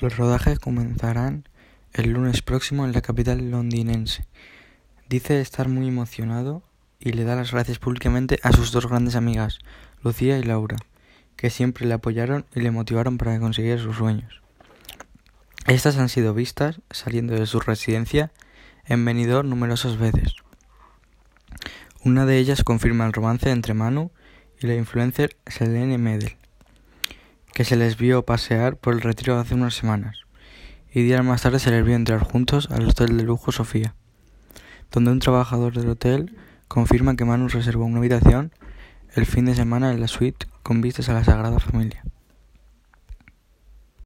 Los rodajes comenzarán el lunes próximo en la capital londinense. Dice estar muy emocionado y le da las gracias públicamente a sus dos grandes amigas, Lucía y Laura, que siempre le apoyaron y le motivaron para conseguir sus sueños. Estas han sido vistas saliendo de su residencia en Benidorm numerosas veces. Una de ellas confirma el romance entre Manu y la influencer Selene Medel que se les vio pasear por el retiro hace unas semanas, y días más tarde se les vio entrar juntos al hotel de lujo Sofía, donde un trabajador del hotel confirma que Manu reservó una habitación el fin de semana en la suite con vistas a la Sagrada Familia.